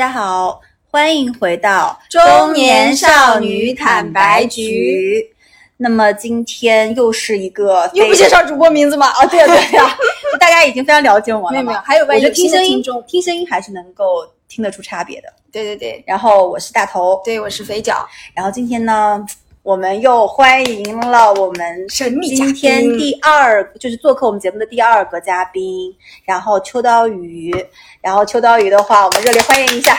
大家好，欢迎回到中年少女坦白局。那么今天又是一个又不介绍主播名字吗？哦，对呀对呀，大家已经非常了解我了。没有没有，还有万一听声音，听声音还是能够听得出差别的。对对对，然后我是大头，对，我是肥脚。然后今天呢，我们又欢迎了我们神秘今天第二就是做客我们节目的第二个嘉宾，然后秋刀鱼。然后秋刀鱼的话，我们热烈欢迎一下。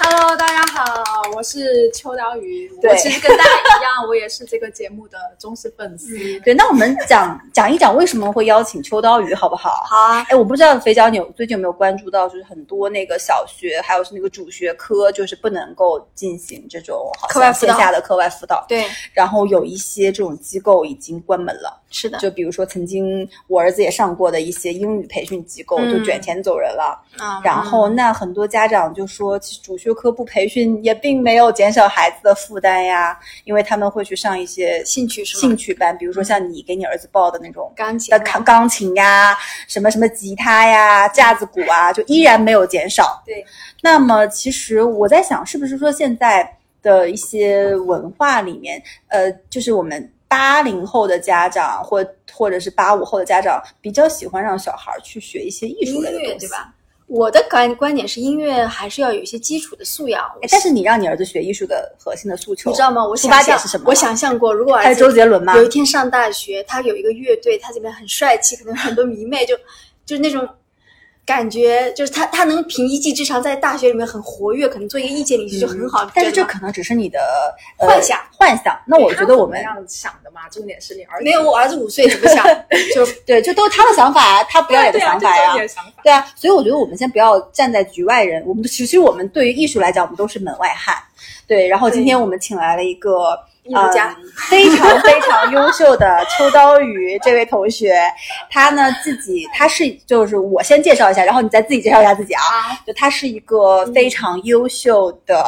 Hello，大家好，我是秋刀鱼。我其实跟大家一样，我也是这个节目的忠实粉丝。对，那我们讲 讲一讲为什么会邀请秋刀鱼，好不好？好啊。哎，我不知道肥脚，你最近有没有关注到，就是很多那个小学，还有是那个主学科，就是不能够进行这种课外线下的课外辅导。对。然后有一些这种机构已经关门了。是的。就比如说曾经我儿子也上过的一些英语培训机构，就卷钱走人了。啊。然后那很多家长就说，其实主学科不培训。也并没有减少孩子的负担呀，因为他们会去上一些兴趣兴趣班，比如说像你给你儿子报的那种钢琴、钢钢琴呀，什么什么吉他呀、架子鼓啊，就依然没有减少。对，那么其实我在想，是不是说现在的一些文化里面，呃，就是我们八零后的家长或或者是八五后的家长比较喜欢让小孩去学一些艺术类的东西，对吧？我的观观点是，音乐还是要有一些基础的素养。但是你让你儿子学艺术的核心的诉求，你知道吗？我出发点是什么？我想象过，如果儿子周杰伦吗？有一天上大学，他有一个乐队，他这边很帅气，可能很多迷妹，就就是那种。感觉就是他，他能凭一技之长在大学里面很活跃，可能做一个意见领袖就很好。但是这可能只是你的幻想，幻想。那我觉得我们这样想的嘛，重点是你儿子没有我儿子五岁怎么想？就对，就都是他的想法，他不要脸的想法呀。对啊，所以我觉得我们先不要站在局外人，我们其实我们对于艺术来讲，我们都是门外汉。对，然后今天我们请来了一个。艺术家非常非常优秀的秋刀鱼这位同学，他呢自己他是就是我先介绍一下，然后你再自己介绍一下自己啊。就他是一个非常优秀的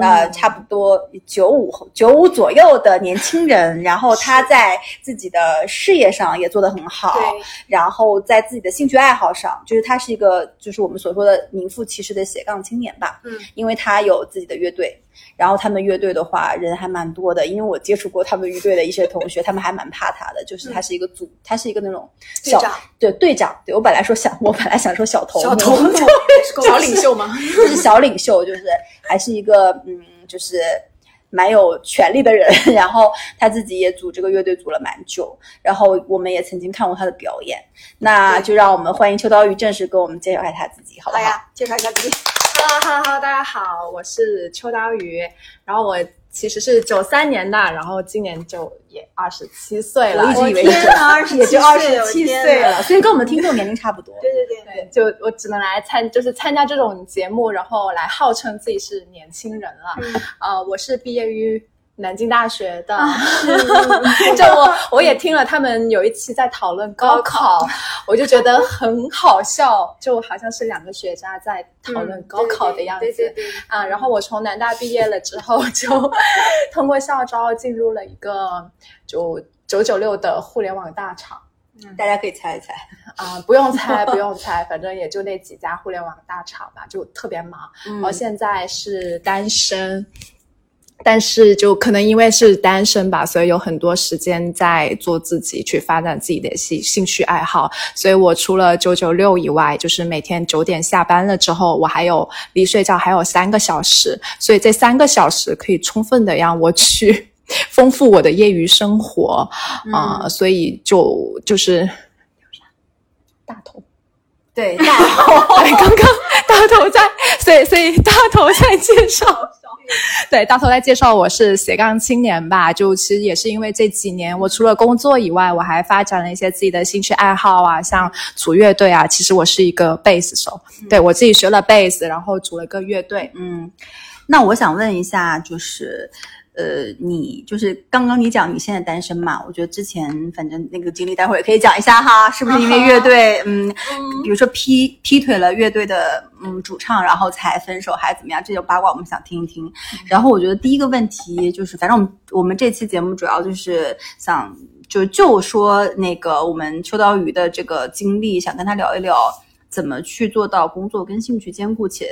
呃，差不多九五九五左右的年轻人，然后他在自己的事业上也做得很好，然后在自己的兴趣爱好上，就是他是一个就是我们所说的名副其实的斜杠青年吧。嗯，因为他有自己的乐队。然后他们乐队的话，人还蛮多的，因为我接触过他们乐队的一些同学，他们还蛮怕他的，就是他是一个组，他是一个那种小对队长。对我本来说想，我本来想说小头小头目，小领袖吗？就是小领袖，就是还是一个嗯，就是蛮有权力的人。然后他自己也组这个乐队组了蛮久，然后我们也曾经看过他的表演。那就让我们欢迎秋刀鱼正式给我们介绍一下他自己，好不好？好呀，介绍一下自己。Hello，Hello，大家好，我是秋刀鱼。然后我其实是九三年的，然后今年就也二十七岁了。我一直以为是，也就二十七岁了，所以跟我们听众年龄差不多。对对对对，就我只能来参，就是参加这种节目，然后来号称自己是年轻人了。呃，我是毕业于。南京大学的，就我我也听了他们有一期在讨论高考，我就觉得很好笑，就好像是两个学渣在讨论高考的样子啊。然后我从南大毕业了之后，就 通过校招进入了一个就九九六的互联网大厂，大家可以猜一猜啊，不用猜不用猜，反正也就那几家互联网大厂吧，就特别忙。然后现在是单身。但是就可能因为是单身吧，所以有很多时间在做自己，去发展自己的兴兴趣爱好。所以我除了九九六以外，就是每天九点下班了之后，我还有离睡觉还有三个小时，所以这三个小时可以充分的让我去丰富我的业余生活啊。所以就就是大头，对大头，对刚刚大头在，所以所以大头在介绍。对，到头来介绍我是斜杠青年吧。就其实也是因为这几年，我除了工作以外，我还发展了一些自己的兴趣爱好啊，像组乐队啊。其实我是一个贝斯手，对我自己学了贝斯，然后组了个乐队。嗯，那我想问一下，就是。呃，你就是刚刚你讲你现在单身嘛？我觉得之前反正那个经历，待会儿也可以讲一下哈，是不是因为乐队，嗯，比如说劈劈腿了乐队的嗯主唱，然后才分手，还是怎么样？这种八卦我们想听一听。然后我觉得第一个问题就是，反正我们我们这期节目主要就是想就就说那个我们秋刀鱼的这个经历，想跟他聊一聊。怎么去做到工作跟兴趣兼顾，且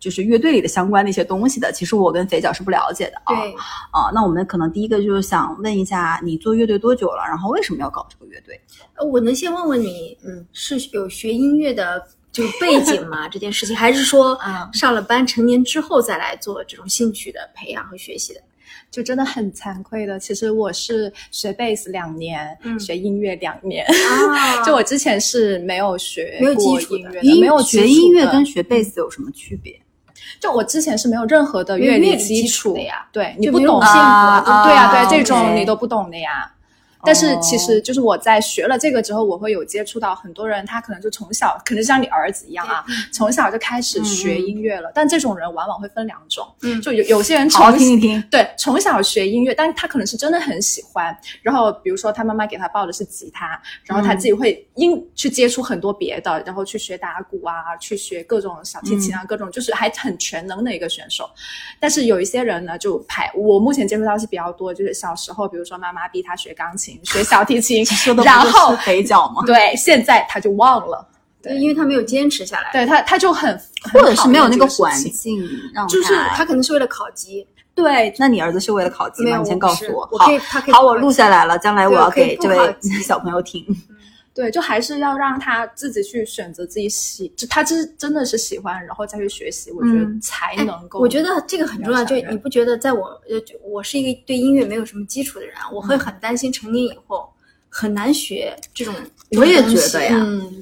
就是乐队里的相关的一些东西的。其实我跟肥脚是不了解的啊。对，啊，那我们可能第一个就是想问一下，你做乐队多久了？然后为什么要搞这个乐队？呃我能先问问你，嗯，是有学音乐的就背景吗？这件事情，还是说嗯上了班成年之后再来做这种兴趣的培养和学习的？就真的很惭愧的，其实我是学贝斯两年，嗯学音乐两年。啊 就我之前是没有学没有过基础的音乐的，没有学音乐跟学贝斯有什么区别？就我之前是没有任何的乐理基础础的呀对你不懂啊啊，对啊，啊对这种你都不懂的呀。但是其哦实就是我在学了这个之后，我会有接触到很多人，他可能就从小，可能像你儿子一样啊，从小就开始学音乐了。但这种人往往会分两种，嗯就有有些人好好从听一听。对，从小学音乐，但是他可能是真的很喜欢。然后比如说他妈妈给他报的是吉他，然后他自己会因去接触很多别的，然后去学打鼓啊，去学各种小提琴啊，各种就是还很全能的一个选手。但是有一些人呢，就排我目前接触到是比较多，就是小时候，比如说妈妈逼他学钢琴、学小提琴然后就是肥脚吗？对，现在他就忘了。对因为他没有坚持下来，对他，他就很或者是没有那个环境让就是他可能是为了考级，对。那你儿子是为了考级吗？你先告诉我我好可以他可以好，我录下来了，将来我要给这位小朋友听。对，就还是要让他自己去选择自己喜，就他真真的是喜欢，然后再去学习，我觉得嗯才哎能够。我觉得这个很重要，就你不觉得，在我呃，就我是一个对音乐没有什么基础的人，我嗯会很担心成年以后很难学这种。我也觉得呀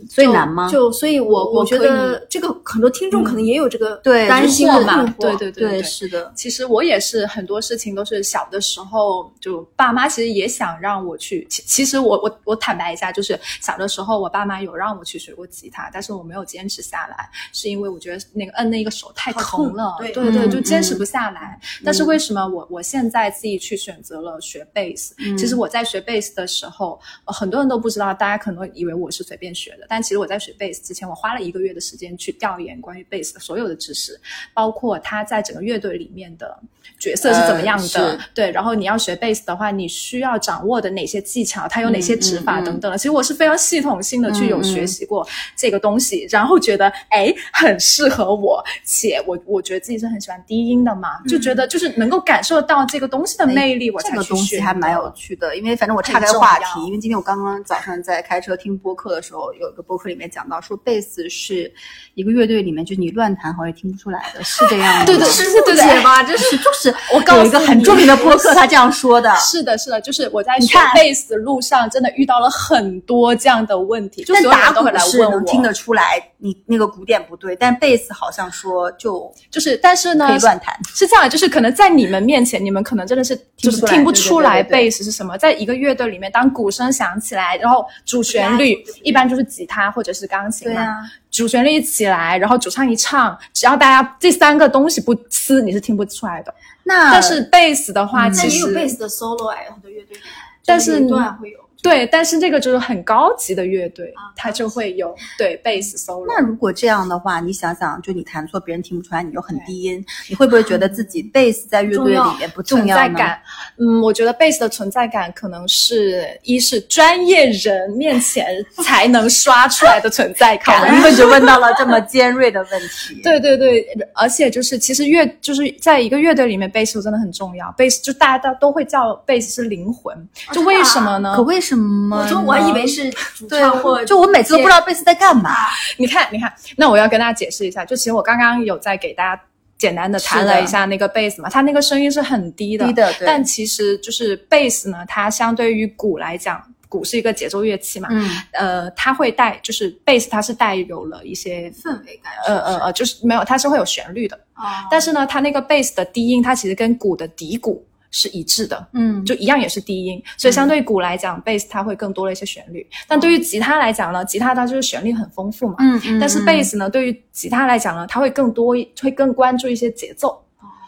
所以难吗？就所以我，我我觉得这个很多听众可能也有这个对担心就是嘛和困惑。对对对对，是的。其实我也是很多事情都是小的时候，就爸妈其实也想让我去。其其实我我我坦白一下，就是小的时候我爸妈有让我去学过吉他，但是我没有坚持下来，是因为我觉得那个摁那个手太疼了，对对对，嗯就坚持不下来。但是为什么我我现在自己去选择了学贝斯？嗯其实我在学贝斯的时候，呃很多人都不知道，大家可能以为我是随便学的，但其实我在学贝斯之前，我花了一个月的时间去调研关于贝斯的所有的知识，包括他在整个乐队里面的角色是怎么样的，呃对。然后你要学贝斯的话，你需要掌握的哪些技巧，它有哪些指法嗯嗯嗯等等的。其实我是非常系统性的去有学习过这个东西，然后觉得哎很适合我，且我我觉得自己是很喜欢低音的嘛，就觉得就是能够感受到这个东西的魅力，我这个东西还蛮有趣的，因为反正我岔开话题要，因为今天我刚刚早上在开车听播客的时候，有一个播客里面讲到说，贝斯是一个乐队里面，就是你乱弹好像也听不出来的，是这样 的。对对是对对解吧？这是就是我告诉有一个很著名的播客，他这样说的。是的，是的，就是我在学贝斯的路上，真的遇到了很多这样的问题，就但打所有人都会鼓来问我，是能听得出来你那个鼓点不对，但贝斯好像说就就是，但是呢，可以乱弹。是这样，就是可能在你们面前，你们可能真的是就是听不出来贝斯是什么。在一个乐队里面，当鼓声响起来，然后主旋律一般就是吉他或者是钢琴嘛。啊，主旋律一起来，然后主唱一唱，只要大家这三个东西不撕，你是听不出来的。那但是贝斯的话，嗯其实但也有贝斯的 solo 哎，很多乐队，但是段会有。对，但是这个就是很高级的乐队，啊它就会有对贝斯 solo。那如果这样的话，你想想，就你弹错，别人听不出来，你又很低音，你会不会觉得自己 贝斯在乐队里面不重存要呢？在感，嗯，我觉得贝斯的存在感可能是一是专业人面前才能刷出来的存在好，感。一问就问到了这么尖锐的问题。对对对，而且就是其实乐就是在一个乐队里面，贝斯真的很重要。贝斯就大家都都会叫贝斯是灵魂，就为什么呢？可为什么呢？我说我还以为是主对唱或就我每次都不知道贝斯在干嘛。你看，你看，那我要跟大家解释一下，就其实我刚刚有在给大家简单的弹了一下那个贝斯嘛，它那个声音是很低的，低的对但其实就是贝斯呢，它相对于鼓来讲，鼓是一个节奏乐器嘛，嗯，呃，它会带就是贝斯，它是带有了一些。氛围感。呃呃呃，就是没有，它是会有旋律的，啊，但是呢，它那个贝斯的低音，它其实跟鼓的底鼓是一致的，嗯，就一样也是低音，所以相对于鼓来讲，贝斯它会更多了一些旋律。但对于吉他来讲呢，吉他它就是旋律很丰富嘛，但是贝斯呢，对于吉他来讲呢，它会更多，会更关注一些节奏。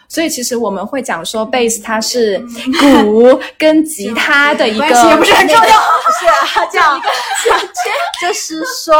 所以其实我们会讲说贝斯它是鼓跟吉他的一个 也不是很重要。不 是啊，这样 就是说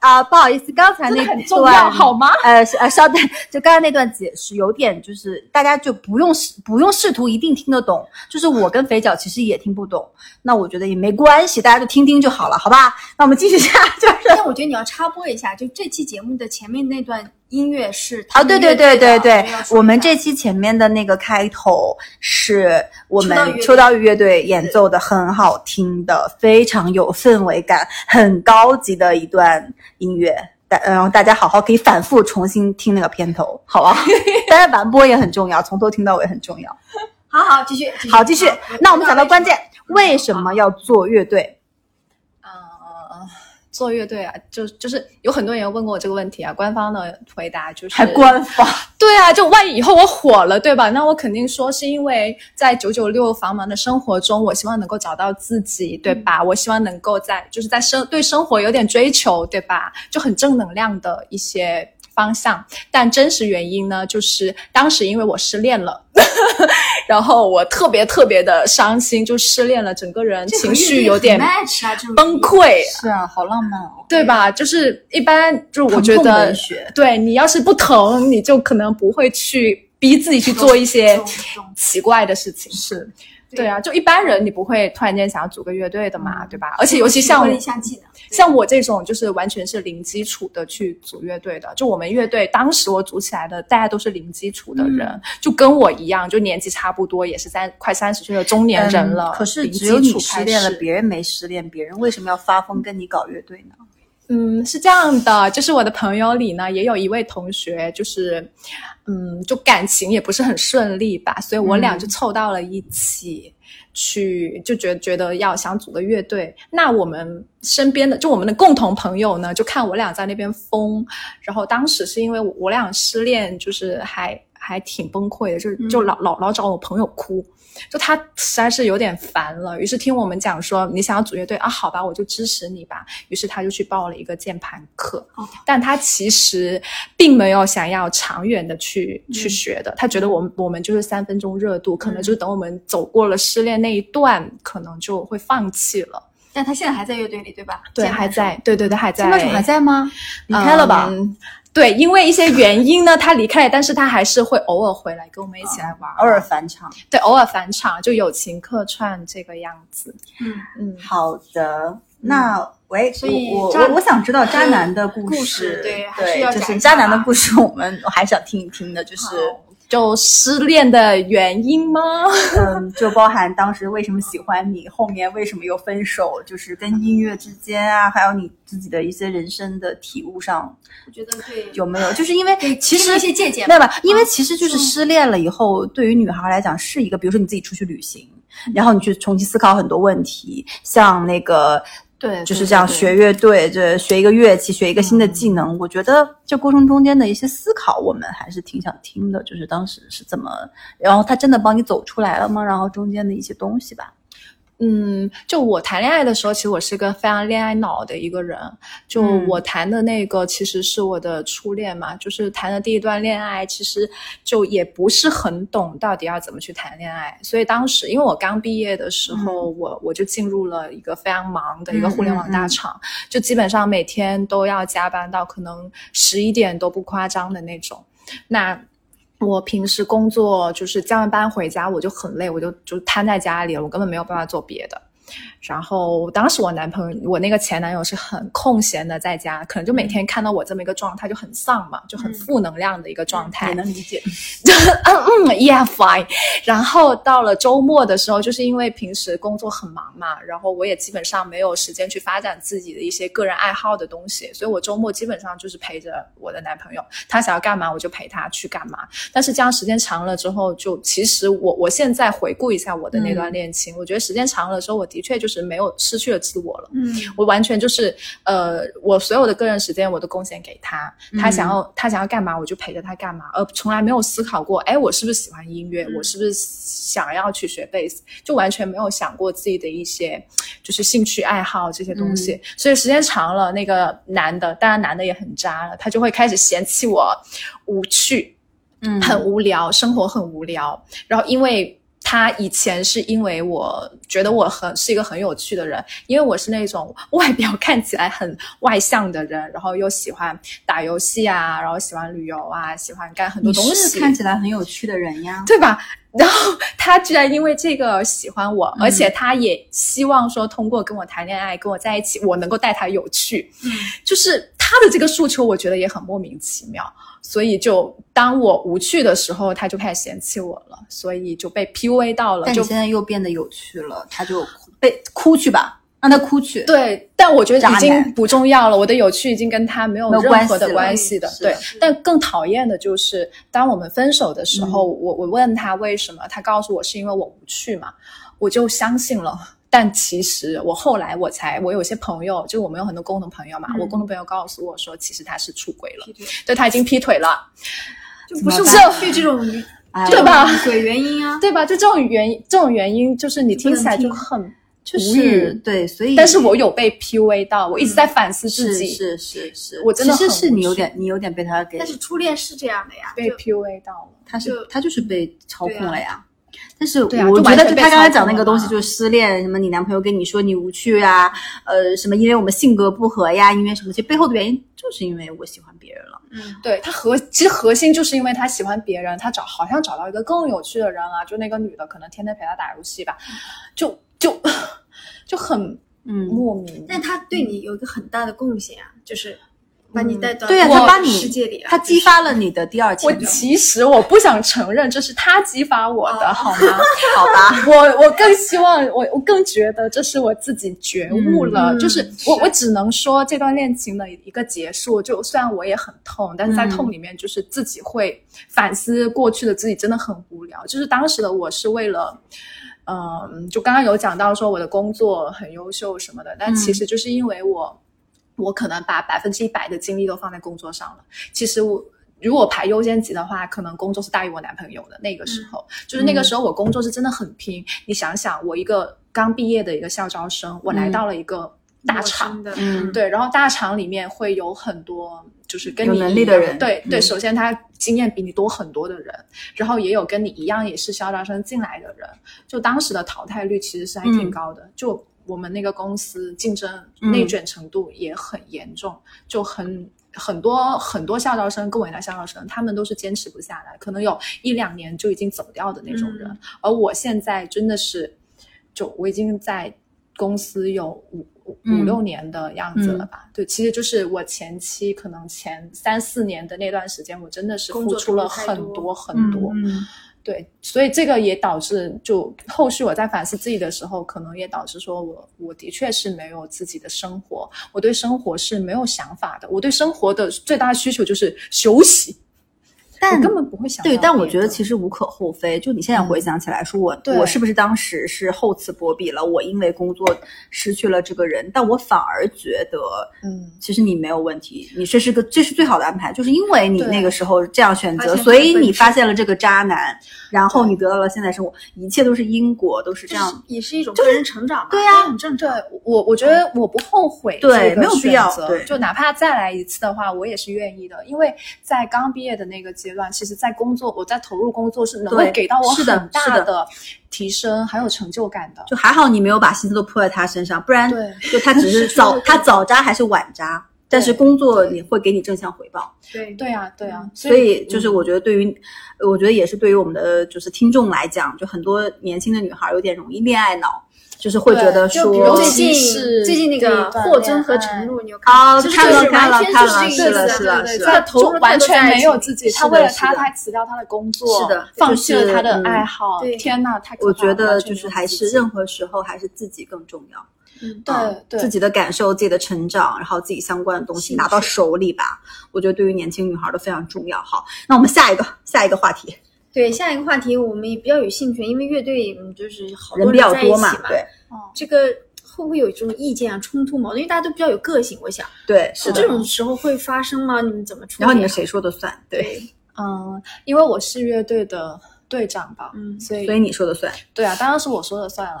啊、不好意思，刚才那段很重要好吗？呃，呃，稍等，就刚才那段解释有点就是大家就不用试不用试图一定听得懂，就是我跟肥脚其实也听不懂，那我觉得也没关系，大家就听听就好了，好吧？那我们继续下，就是。但我觉得你要插播一下，就这期节目的前面那段音乐是他啊，们对对对对对我们这期前面的那个开头是我们秋秋刀鱼乐队演奏的，很好听的，非常有氛围感，很高级的一段音乐。大然后大家好好可以反复重新听那个片头，好吧？当然完播也很重要，从头听到尾很重要。好好继续好，继续。那我们讲到关键，为什么要做乐队？呃，做乐队啊，就就是有很多人问过我这个问题啊，官方的回答就是还官方？对啊，就万一以后我火了，对吧？那我肯定说是因为在九九六繁忙的生活中，我希望能够找到自己，对吧？我希望能够在就是在生对生活有点追求，对吧？就很正能量的一些方向。但真实原因呢，就是当时因为我失恋了，然后我特别特别的伤心，就失恋了，整个人情绪有点崩溃，是啊，好浪漫哦。对吧？就是一般，就是我觉得，对你要是不疼，你就可能不会去逼自己去做一些奇怪的事情。是对啊，就一般人你不会突然间想要组个乐队的嗯嘛，对吧？而且尤其像体会了一下技能，像我这种就是完全是零基础的去组乐队的，就我们乐队当时我组起来的，大家都是零基础的人，嗯就跟我一样，就年纪差不多，也是三快三十岁的中年人了。嗯可是只有你失恋了，别人没失恋，别人为什么要发疯跟你搞乐队呢？嗯，是这样的，就是我的朋友里呢，也有一位同学，就是，嗯，就感情也不是很顺利吧，所以我俩嗯就凑到了一起。去就觉觉得要想组个乐队，那我们身边的就我们的共同朋友呢，就看我俩在那边疯，然后当时是因为我我俩失恋，就是还还挺崩溃的，就是就老老老找我朋友哭，就他实在是有点烦了，于是听我们讲说你想要组乐队啊，好吧，我就支持你吧。于是他就去报了一个键盘课，哦但他其实并没有想要长远的去、去学的，他觉得我们我们就是三分钟热度，可能就是等我们走过了失恋那一段，可能就会放弃了。但他现在还在乐队里，对吧？对，还在，对对对，还在，键盘手还在吗？离开了吧？嗯对，因为一些原因呢，他离开了，但是他还是会偶尔回来跟我们一起来玩，偶尔返场。对，偶尔返场，就友情客串这个样子。嗯，嗯，好的，那喂，所以我我渣我我想知道渣男的故故事，事对还是对，就要讲一是渣男的故事，我们我还想听一听的，就是就失恋的原因吗？嗯，就包含当时为什么喜欢你，后面为什么又分手，就是跟音乐之间啊，还有你自己的一些人生的体悟上我觉得对，有没有？就是因为其实一些借鉴没有吧？因为其实就是失恋了以后，对于女孩来讲是一个，比如说你自己出去旅行，然后你去重新思考很多问题，像那个。对就是这样学乐队，这学一个乐器，学一个新的技能。我觉得这过程中间的一些思考，我们还是挺想听的。就是当时是怎么，然后他真的帮你走出来了吗？然后中间的一些东西吧。嗯，就我谈恋爱的时候，其实我是个非常恋爱脑的一个人。就嗯我谈的那个，其实是我的初恋嘛，就是谈的第一段恋爱，其实就也不是很懂到底要怎么去谈恋爱。所以当时，因为我刚毕业的时候，我我就进入了一个非常忙的一个互联网大厂，就基本上每天都要加班到可能十一点都不夸张的那种。那我平时工作就是加完班回家，我就很累，我就就瘫在家里了，我根本没有办法做别的。然后当时我男朋友，我那个前男友是很空闲的在家，可能就每天看到我这么一个状态就很丧嘛，就很负能量的一个状态。也能理解。嗯，Yeah fine。然后到了周末的时候，就是因为平时工作很忙嘛，然后我也基本上没有时间去发展自己的一些个人爱好的东西，所以我周末基本上就是陪着我的男朋友，他想要干嘛我就陪他去干嘛。但是这样时间长了之后，就其实我我现在回顾一下我的那段恋情，我觉得时间长了之后，我的确就是没有失去了自我了。嗯，我完全就是呃，我所有的个人时间我都贡献给他，他想要、他想要干嘛我就陪着他干嘛，而从来没有思考过，哎，我是不是喜欢音乐，我是不是想要去学贝斯，就完全没有想过自己的一些就是兴趣爱好这些东西。所以时间长了，那个男的，当然男的也很渣了，他就会开始嫌弃我无趣。嗯很无聊，生活很无聊。然后因为他以前是因为我觉得我很是一个很有趣的人，因为我是那种外表看起来很外向的人，然后又喜欢打游戏啊，然后喜欢旅游啊，喜欢干很多东西，是看起来很有趣的人呀。对吧？然后他居然因为这个喜欢我，嗯而且他也希望说通过跟我谈恋爱、跟我在一起，我能够带他有趣。嗯，就是他的这个诉求，我觉得也很莫名其妙。所以就当我无趣的时候，他就开始嫌弃我了，所以就被 PUA 到了。就但你现在又变得有趣了，他就被哭去吧，让他哭去。对，但我觉得已经不重要了。我的有趣已经跟他没有任何的关关系的。对但更讨厌的就是，当我们分手的时候，嗯我我问他为什么，他告诉我是因为我无趣嘛，我就相信了。但其实我后来我才，我有些朋友，就我们有很多共同朋友嘛，嗯我共同朋友告诉我说，其实他是出轨了对他已经劈腿了，就不是怎么无趣 这对吧鬼原因啊。对吧？就这种原因，这种原因就是你听起来就很就是对，所以但是我有被 PUA 到，我一直在反思自己，是是是是，我真的是你有点，你有点被他给，但是初恋是这样的呀，被 PUA 到了。他是他就是被操控了呀。但是我觉得就他刚才讲那个东西就是失恋，什么你男朋友跟你说你无趣啊，呃，什么因为我们性格不合呀，因为什么，其实背后的原因就是因为我喜欢别人了。嗯，对他核其实核心就是因为他喜欢别人，他找好像找到一个更有趣的人啊，就那个女的可能天天陪他打游戏吧，就就 就很嗯，莫名。但他对你有一个很大的贡献啊，就是把你带到对呀、这个他把你世界里啊，他激发了你的第二我潜能，其实我不想承认这是他激发我的，哦好吗？好吧？我我更希望我我更觉得这是我自己觉悟了，嗯就是嗯我是我只能说这段恋情的一个结束，就虽然我也很痛，但是在嗯痛里面就是自己会反思过去的自己真的很无聊，就是当时的我是为了。嗯，就刚刚有讲到说我的工作很优秀什么的，但其实就是因为我，我可能把百分之一百的精力都放在工作上了。其实我如果排优先级的话，可能工作是大于我男朋友的。那个时候，就是那个时候我工作是真的很拼。你想想，我一个刚毕业的一个校招生，我来到了一个大厂，嗯，对，然后大厂里面会有很多就是跟你一样能力的人对对，嗯首先他经验比你多很多的人，然后也有跟你一样也是校招生进来的人，就当时的淘汰率其实是还挺嗯高的，就我们那个公司竞争嗯内卷程度也很严重，就很。很多很多校招生跟我一样校招生，他们都是坚持不下来，可能有一两年就已经走掉的那种人。嗯而我现在真的是，就我已经在公司有五五六年的样子了吧？对，其实就是我前期可能前三四年的那段时间，我真的是付出了很多很多。对，所以这个也导致，就后续我在反思自己的时候，可能也导致说我我的确是没有自己的生活，我对生活是没有想法的，我对生活的最大需求就是休息，但我根本不会想到对，但我觉得其实无可厚非。就你现在回想起来，说我、对我是不是当时是厚此薄彼了？我因为工作失去了这个人，但我反而觉得，嗯，其实你没有问题，你这是个这是最好的安排，就是因为你那个时候这样选择，所以你发现了这个渣男，然后你得到了现在生活，一切都是因果，都是这样。也是一种个人成长嘛，对啊这很正对常。我，我觉得我不后悔对这个没有必要就哪怕再来一次的话，我也是愿意的，因为在刚毕业的那个阶段，其实，在工作，我在投入工作是能够给到我很大的的提升，还有成就感的。就还好你没有把心思都扑在他身上，不然对就他只是 早他早扎还是晚扎，但是工作你会给你正向回报。对对啊，对啊，所以就是嗯我觉得对于，呃我觉得也是对于我们的就是听众来讲，就很多年轻的女孩有点容易恋爱脑，就是会觉得说，最近是最近那个霍尊和陈露，你有看哦吗？其实看了就是看了看了是这个意思是的是的投入就完全没有自己，他为了他，他辞掉他的工作，是的放弃了他的嗯爱好。对天呐，太可我觉得就是还是任何时候还是自己更重要。嗯，对啊对自己的感受、自己的成长，然后自己相关的东西拿到手里吧，我觉得对于年轻女孩都非常重要。好，那我们下一个下一个话题，对，下一个话题我们也比较有兴趣，因为乐队嗯就是好多人比较多在一起嘛，对哦这个会不会有这种意见啊、冲突矛盾？因为大家都比较有个性，我想对是这。种时候会发生吗？你们怎么处理啊？然后你们谁说的算？对，嗯，因为我是乐队的队长吧，嗯所以所以你说的算。对啊，当然是我说的算了。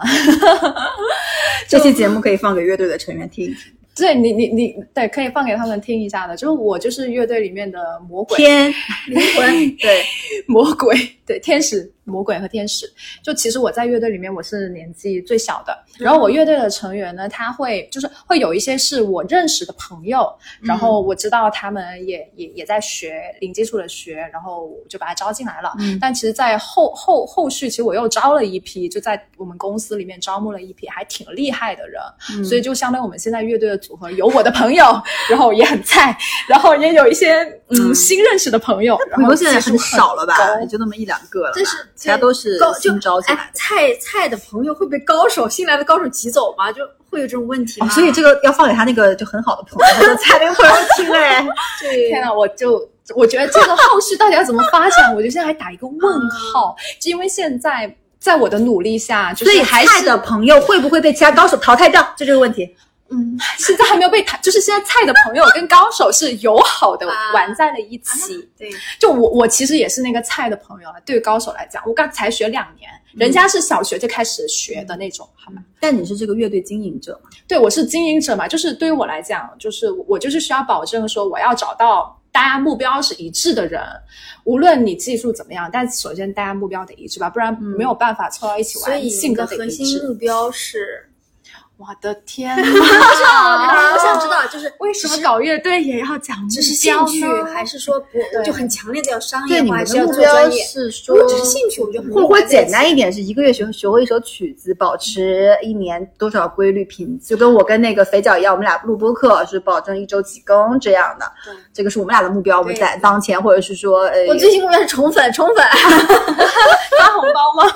这期节目可以放给乐队的成员听一听。对你你你对，可以放给他们听一下的。就是我就是乐队里面的魔鬼。天。灵魂。对，魔鬼，对天使、魔鬼和天使。就其实我在乐队里面我是年纪最小的，然后我乐队的成员呢，他会就是会有一些是我认识的朋友，然后我知道他们也也也在学零基础的学，然后我就把他招进来了。嗯但其实，在后后后续，其实我又招了一批，就在我们公司里面招募了一批还挺厉害的人，嗯所以就相当于我们现在乐队的组合有我的朋友，然后也很菜，然后也有一些嗯嗯新认识的朋友，然后现在很少了吧？高也就那么一两个了吧，但是其他都是新招进来哎，菜菜的朋友会被高手新来的高手挤走吗？就会有这种问题吗？哦，所以这个要放给他那个就很好的朋友，他就猜那个朋友听哎。对天呐，我就我觉得这个后续到底要怎么发展，我就现在还打一个问号，就因为现在在我的努力下，就所以是还是菜的朋友会不会被其他高手淘汰掉？就这个问题。嗯，现在还没有被谈，就是现在菜的朋友跟高手是友好的啊玩在了一起。对，就我我其实也是那个菜的朋友啊，对于高手来讲，我刚才学两年，人家是小学就开始学的那种，好吗？但你是这个乐队经营者嘛？对我是经营者嘛，就是对于我来讲，就是我就是需要保证说我要找到大家目标是一致的人，无论你技术怎么样，但首先大家目标得一致吧，不然没有办法凑到一起玩，所以性格核心致。目标是，我的天 啊我想知道，就是为什么搞乐队也要讲目只是兴趣，还是说不对就很强烈的要商对，业化，你们还是要的目标做专业？是说如果只是兴趣，我就很或者或简单一一点，是一个月学学会一首曲子，保持一年多少规律频，就跟我跟那个肥脚一样，我们俩录播课是保证一周几更这样的对。这个是我们俩的目标，我们在当前，或者是说，呃，我最新目标是宠粉，宠粉。发红包吗？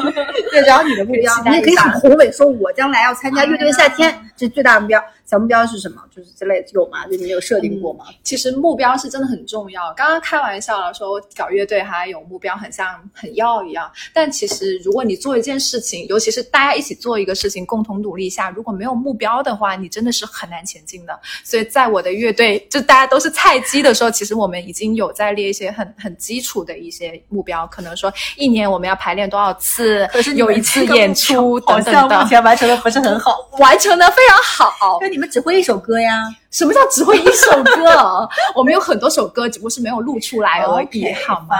对，然后你的目标你也可以宏伟，说我将来要参加乐队夏天，这是最大的目标。小目标是什么？就是之类的有吗？就你有设定过吗？其实目标是真的很重要。刚刚开玩笑，说搞乐队还有目标，很像很要一样。但其实如果你做一件事情，尤其是大家一起做一个事情，共同努力下，如果没有目标的话，你真的是很难前进的。所以在我的乐队，就大家都是菜鸡的时候，其实我们已经有在列一些很很基础的一些目标，可能说一年我们要排练多少次，可是你有一次演出好等等的，目前完成的不是很好，完成的非常好你们只会一首歌呀。什么叫只会一首歌？我们有很多首歌，只不过是没有录出来而已好吗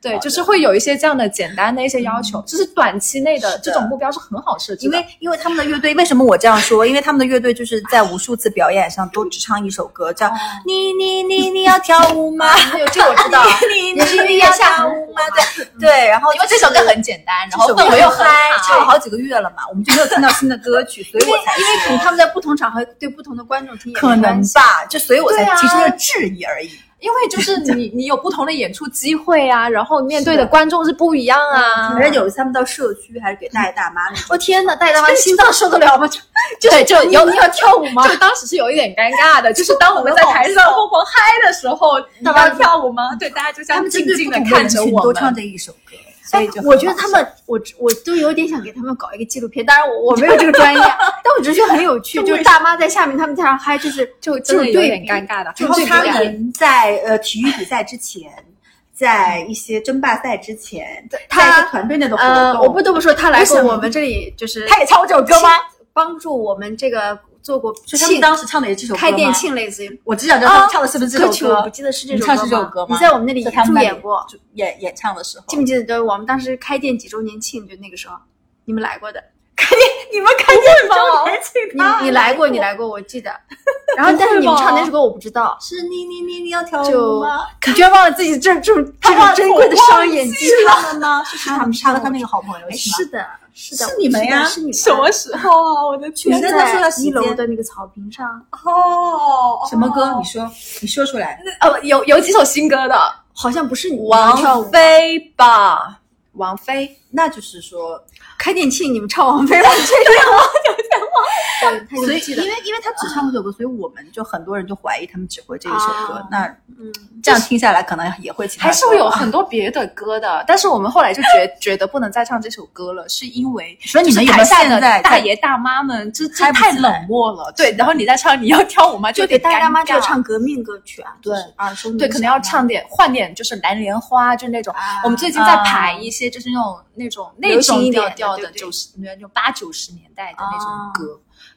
对，就是会有一些这样的简单的一些要求，就是短期内的这种目标是很好设计的。因为因为他们的乐队，为什么我这样说？因为他们的乐队就是在无数次表演上都只唱一首歌，叫你你你你要跳舞吗？有这个我知道，你也是因为你要跳舞吗？对对，然后因为这首歌很简单，然后这首歌氛围又嗨，唱了好。几个月了嘛，我们就没有听到新的歌曲，所以我才因为可能他们在不同场合对不同的观众听可能吧，就所以我才提出了质疑而已。因为就是 你你有不同的演出机会啊，然后面对的的观众是不一样啊。反正有一次他们到社区还是给大爷大妈我 天哪，大爷大妈 心脏受得了吗？就对，就有你要跳舞吗？就当时是有一点尴尬的，就是当我们在台上疯狂嗨的时候，你要跳舞吗？对，大家就这样他们静静的看着我人群都唱们。这一首歌，所以就很我觉得他们，我我都有点想给他们搞一个纪录片。当然我我 没有这个专业，但我只是觉得很有趣，就是大妈在下面，他们在上嗨，就是就真的有点尴尬的，然后他们在呃体育比赛之前，在一些争霸赛之前，他在一个团队内的活呃，动，我不得不说，他来过我们这里，就是他也唱过这首歌吗？帮助我们这个做过是他们当时唱的也是这首歌吗开店，庆类似于我只想知道他们唱的是不是这首歌曲，我不。记得是这首你唱是歌吗这首歌吗？你在我们那里演过，就演演唱的时候，记不记得？对，我们当时开店几周年庆，就那个时候你们来过的。开店 你们看见吗？你你来过，你来过，我记得。然后，但是你们唱那首歌我不知道，是你你你你要跳就舞吗？你居然忘了自己这这种这种珍贵的商业机是他们 吗？是他们，杀了他那个好朋友哎是吗是的，是的，是你们呀是你们。什么时候啊？我的天现们在一楼的那个草坪上，哦什么歌？你说，你说出来。哦，有有几首新歌的，好像不是你王。菲吧，王菲。那就是说，开店庆你们唱王菲吗？这样吗？对，所以因为因为他只唱过这首歌，所以我们就很多人就怀疑他们只会这一首歌啊。那嗯，这样听下来，可能也会其他还是会有很多别的歌的，但是我们后来就觉觉得不能再唱这首歌了，是因为所以你们台下的大爷大妈们，这这太冷漠了。对，然后你再唱你要跳舞吗？就有点给大爷大妈就唱革命歌曲啊，对就是耳熟能对，可能要唱点换点，就是蓝莲花，就那种。啊我们最近在排一些，就是那种那种那种调调的对不对九十那种八九十年代的那种啊歌。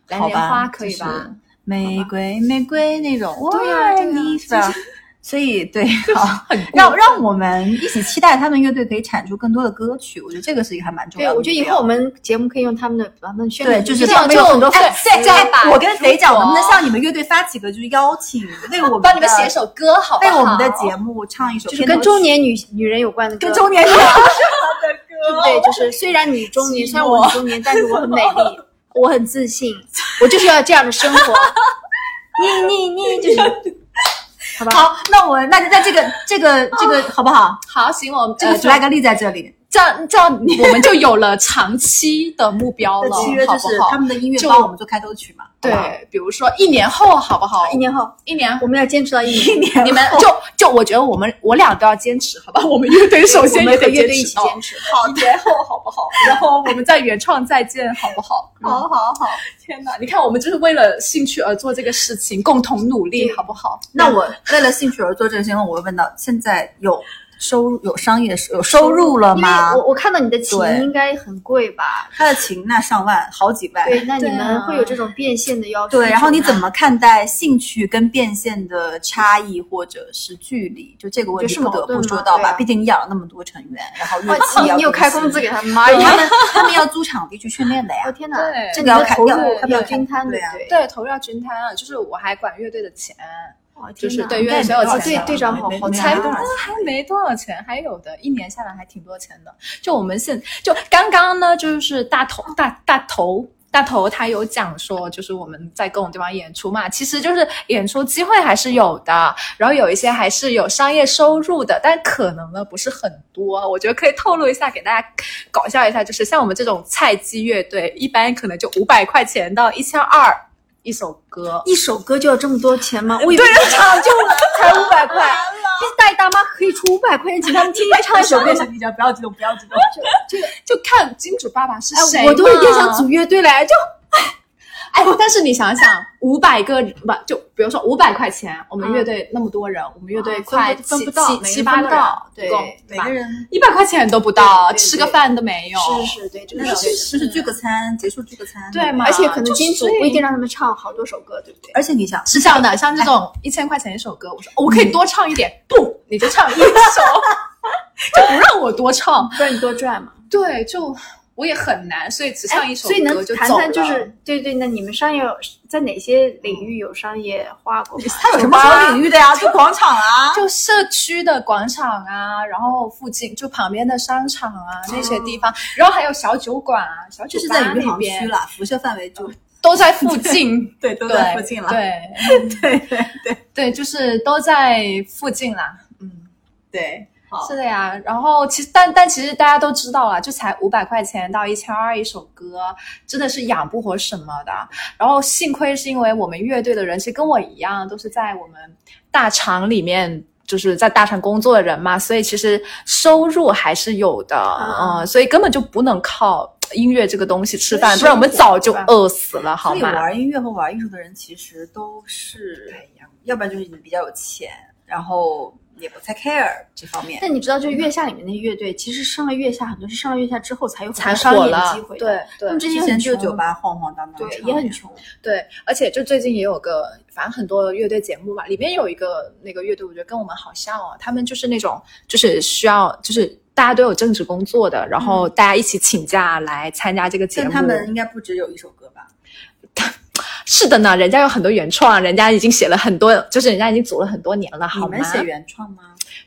蓝莲花可以就是吧？玫瑰玫瑰那种，对呀对呀你是吧？所以对，好，让让我们一起期待他们乐队可以产出更多的歌曲，我觉得这个是一个还蛮重，要的对。我觉得以后我们节目可以用他们的把他们宣传对，就是这样他们有很多就哎对这样吧哎我跟肥讲，能不能向你们乐队发起个就是邀请，为我们 帮你们写首歌好不好？为我们的节目唱一首就是跟中年女女人有关的歌，跟中年人的歌 对？就是虽然你中年，虽然我很中年，但是我很美丽，我很自信，我就是要这样的生活。你你你 就是，好吧？好，那我那那这个这个这个好不好？好，行，我们这个 flag 立在这里，这样这样，我们就有了长期的目标了，契约就是好不好他们的音乐就帮我们做开头曲嘛。对，比如说一年后，好不好？一年后一年我们要坚持到一年，一年你们就就我觉得我们我俩都要坚持，好吧？我们乐队首先得和乐队一坚持到起坚持。好，一年后好不好？然后我们再原创再见，好不好？好好好。天哪，你看我们就是为了兴趣而做这个事情，共同努力，好不好？那我为了兴趣而做这个事情，我会问到：现在有收入、有商业有收入了吗？我我看到你的琴应该很贵吧？他的琴那上万，好几万。对，那你们会有这种变现的要求？对，然后你怎么看待兴趣跟变现的差异或者是距离？就这个问题就不得不说到吧，啊毕竟你养了那么多成员，然后乐哦器要你你有开工资给他们吗？对他们他们要租场地去训练的呀我。天哪，对这个要投入要他们要均摊的，对啊对对，投入要均摊啊，就是我还管乐队的钱，哇就是对乐队没有哦钱对队长好好才多还没多少钱，还有的，一年下来还挺多钱的。就我们现就刚刚呢，就是大头大大头。大头他有讲说，就是我们在各种地方演出嘛，其实就是演出机会还是有的，然后有一些还是有商业收入的，但可能呢不是很多。我觉得可以透露一下，给大家搞笑一下，就是像我们这种菜鸡乐队，一般可能就五百块钱到一千二一首歌，一首歌就要这么多钱吗？我以为一场就才五百块，带大爷大妈可以出五百块钱请他们天天唱一首歌。你不要激动，不要激动。就就就看金主爸爸是谁、哎，我都有点想组乐队来，就哎，但是你想想，五百个不就比如说五百块钱，我们乐队那么多人，我们乐队分不分七不到七七八个人对每个？人一百块钱都不到，吃个饭都没有。是是，对，就是聚个餐，结束聚个餐，对嘛而且可能就金主不一定让他们唱好多首歌，对不对？而且你想，是这样的，像这种一千块钱一首歌，我说哦我可以多唱一点，不，你就唱一首，就不让我多唱。不然你多赚嘛。对，就我也很难，所以只唱一首所以能歌就走了。谈谈就是对对，那你们商业在哪些领域有商业化过吗？他有什么什么领域的呀？就广场啊，就社区的广场啊，然后附近就旁边的商场啊那些地方，然后还有小酒馆啊，小酒就是吧在余杭区那边啦，辐射范围就都在附近，对都对在附近了。对对对对对，就是都在附近啦。嗯，对，好是的呀。然后其实，但但其实大家都知道了，就才五百块钱到一千二一首歌，真的是养不活什么的。然后幸亏是因为我们乐队的人，其实跟我一样，都是在我们大厂里面。就是在大厂工作的人嘛，所以其实收入还是有的，啊嗯，所以根本就不能靠音乐这个东西吃饭，不然我们早就饿死了，好所以？玩音乐和玩艺术的人其实都是，要不然就是你比较有钱，然后也不太 care 这方面。但你知道，就是月下里面的乐队，其实上了月下，很多是上了月下之后才有很多才商业的火了机会的。对对他们之前就酒吧晃晃荡荡，对，也很。穷。对，而且就最近也有个，反正很多乐队节目吧，里面有一个那个乐队，我觉得跟我们好像哦，他们就是那种就是需要就是大家都有正职工作的，然后大家一起请假来参加这个节目。但他们应该不只有一首歌吧？是的呢，人家有很多原创，人家已经写了很多，就是人家已经组了很多年了，好吗你们？写原创吗？